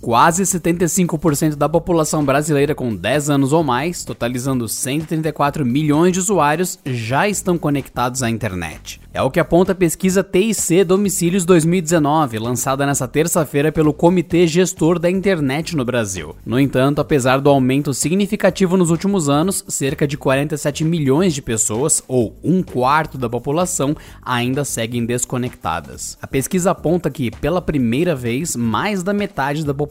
Quase 75% da população brasileira com 10 anos ou mais, totalizando 134 milhões de usuários, já estão conectados à internet. É o que aponta a pesquisa TIC Domicílios 2019, lançada nesta terça-feira pelo Comitê Gestor da Internet no Brasil. No entanto, apesar do aumento significativo nos últimos anos, cerca de 47 milhões de pessoas, ou um quarto da população, ainda seguem desconectadas. A pesquisa aponta que, pela primeira vez, mais da metade da população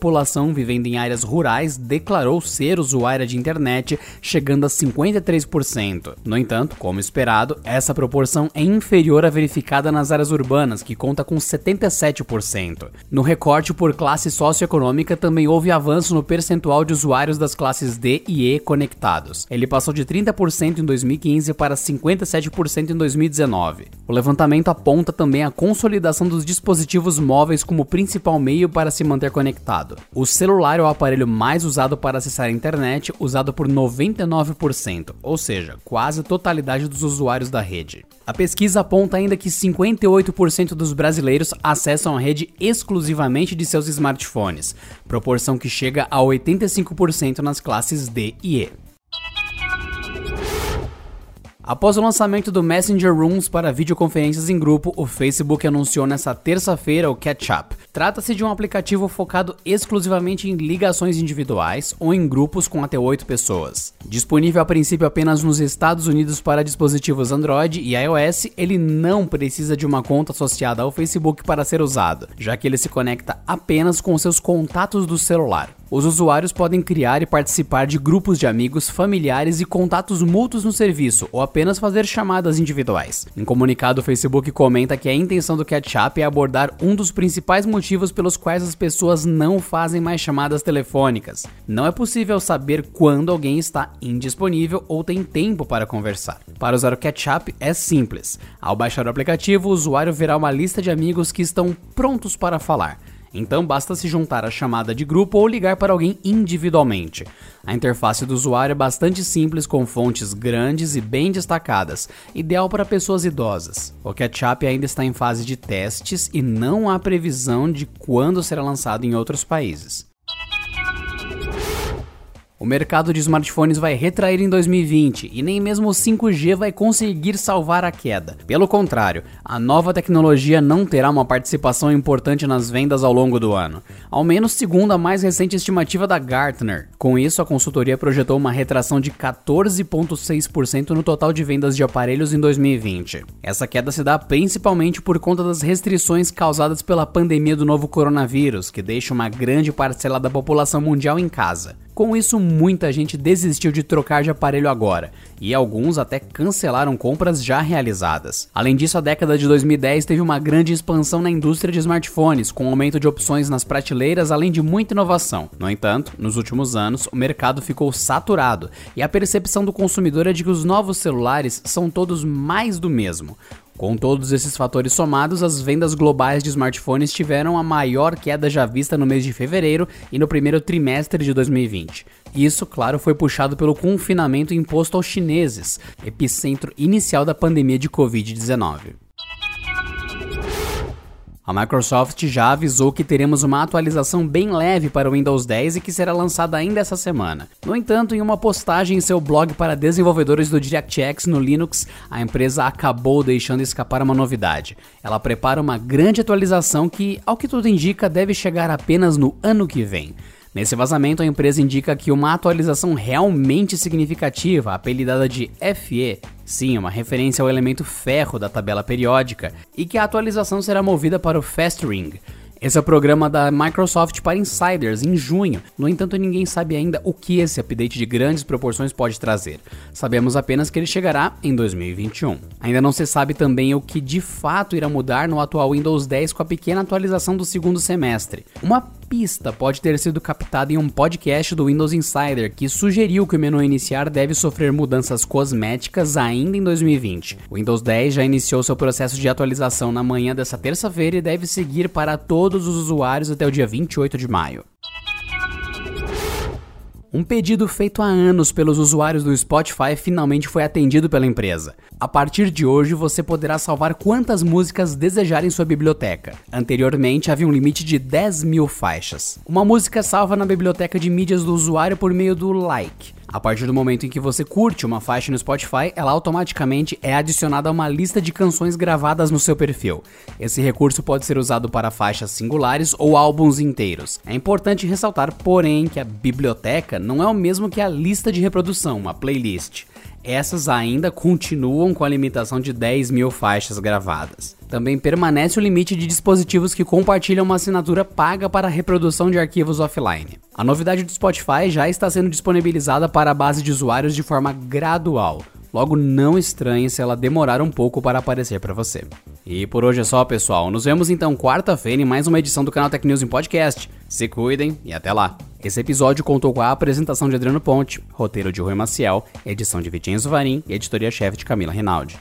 vivendo em áreas rurais declarou ser usuária de internet, chegando a 53%. No entanto, como esperado, essa proporção é inferior à verificada nas áreas urbanas, que conta com 77%. No recorte por classe socioeconômica também houve avanço no percentual de usuários das classes D e E conectados. Ele passou de 30% em 2015 para 57% em 2019. O levantamento aponta também a consolidação dos dispositivos móveis como principal meio para se manter conectado. O celular é o aparelho mais usado para acessar a internet, usado por 99%, ou seja, quase a totalidade dos usuários da rede. A pesquisa aponta ainda que 58% dos brasileiros acessam a rede exclusivamente de seus smartphones, proporção que chega a 85% nas classes D e E. Após o lançamento do Messenger Rooms para videoconferências em grupo, o Facebook anunciou nesta terça-feira o Catch Up. Trata-se de um aplicativo focado exclusivamente em ligações individuais ou em grupos com até 8 pessoas. Disponível a princípio apenas nos Estados Unidos para dispositivos Android e iOS, ele não precisa de uma conta associada ao Facebook para ser usado, já que ele se conecta apenas com seus contatos do celular. Os usuários podem criar e participar de grupos de amigos, familiares e contatos mútuos no serviço ou apenas fazer chamadas individuais. Em comunicado, o Facebook comenta que a intenção do Catch-up é abordar um dos principais motivos pelos quais as pessoas não fazem mais chamadas telefônicas. Não é possível saber quando alguém está indisponível ou tem tempo para conversar. Para usar o Catch-up é simples. Ao baixar o aplicativo, o usuário verá uma lista de amigos que estão prontos para falar. Então basta se juntar à chamada de grupo ou ligar para alguém individualmente. A interface do usuário é bastante simples, com fontes grandes e bem destacadas, ideal para pessoas idosas. O Catch-up ainda está em fase de testes e não há previsão de quando será lançado em outros países. O mercado de smartphones vai retrair em 2020 e nem mesmo o 5G vai conseguir salvar a queda. Pelo contrário, a nova tecnologia não terá uma participação importante nas vendas ao longo do ano, ao menos segundo a mais recente estimativa da Gartner. Com isso, a consultoria projetou uma retração de 14,6% no total de vendas de aparelhos em 2020. Essa queda se dá principalmente por conta das restrições causadas pela pandemia do novo coronavírus, que deixa uma grande parcela da população mundial em casa. Com isso, muita gente desistiu de trocar de aparelho agora, e alguns até cancelaram compras já realizadas. Além disso, a década de 2010 teve uma grande expansão na indústria de smartphones, com aumento de opções nas prateleiras, além de muita inovação. No entanto, nos últimos anos, o mercado ficou saturado, e a percepção do consumidor é de que os novos celulares são todos mais do mesmo. Com todos esses fatores somados, as vendas globais de smartphones tiveram a maior queda já vista no mês de fevereiro e no primeiro trimestre de 2020. Isso, claro, foi puxado pelo confinamento imposto aos chineses, epicentro inicial da pandemia de Covid-19. A Microsoft já avisou que teremos uma atualização bem leve para o Windows 10 e que será lançada ainda essa semana. No entanto, em uma postagem em seu blog para desenvolvedores do DirectX no Linux, a empresa acabou deixando escapar uma novidade. Ela prepara uma grande atualização que, ao que tudo indica, deve chegar apenas no ano que vem. Nesse vazamento, a empresa indica que uma atualização realmente significativa, apelidada de FE, sim, uma referência ao elemento ferro da tabela periódica, e que a atualização será movida para o Fast Ring, esse é o programa da Microsoft para insiders em junho. No entanto, ninguém sabe ainda o que esse update de grandes proporções pode trazer. Sabemos apenas que ele chegará em 2021. Ainda não se sabe também o que de fato irá mudar no atual Windows 10 com a pequena atualização do segundo semestre. Uma pista pode ter sido captada em um podcast do Windows Insider que sugeriu que o menu iniciar deve sofrer mudanças cosméticas ainda em 2020. O Windows 10 já iniciou seu processo de atualização na manhã dessa terça-feira e deve seguir para todos os usuários até o dia 28 de maio. Um pedido feito há anos pelos usuários do Spotify finalmente foi atendido pela empresa. A partir de hoje, você poderá salvar quantas músicas desejar em sua biblioteca. Anteriormente, havia um limite de 10 mil faixas. Uma música salva na biblioteca de mídias do usuário por meio do like. A partir do momento em que você curte uma faixa no Spotify, ela automaticamente é adicionada a uma lista de canções gravadas no seu perfil. Esse recurso pode ser usado para faixas singulares ou álbuns inteiros. É importante ressaltar, porém, que a biblioteca não é o mesmo que a lista de reprodução, uma playlist essas ainda continuam com a limitação de 10 mil faixas gravadas. Também permanece o limite de dispositivos que compartilham uma assinatura paga para a reprodução de arquivos offline. A novidade do Spotify já está sendo disponibilizada para a base de usuários de forma gradual. Logo, não estranhe se ela demorar um pouco para aparecer para você. E por hoje é só, pessoal. Nos vemos então quarta-feira em mais uma edição do canal Tech News em Podcast. Se cuidem e até lá. Esse episódio contou com a apresentação de Adriano Ponte, roteiro de Rui Maciel, edição de Vitinho Zuvarim e editoria-chefe de Camila Rinaldi.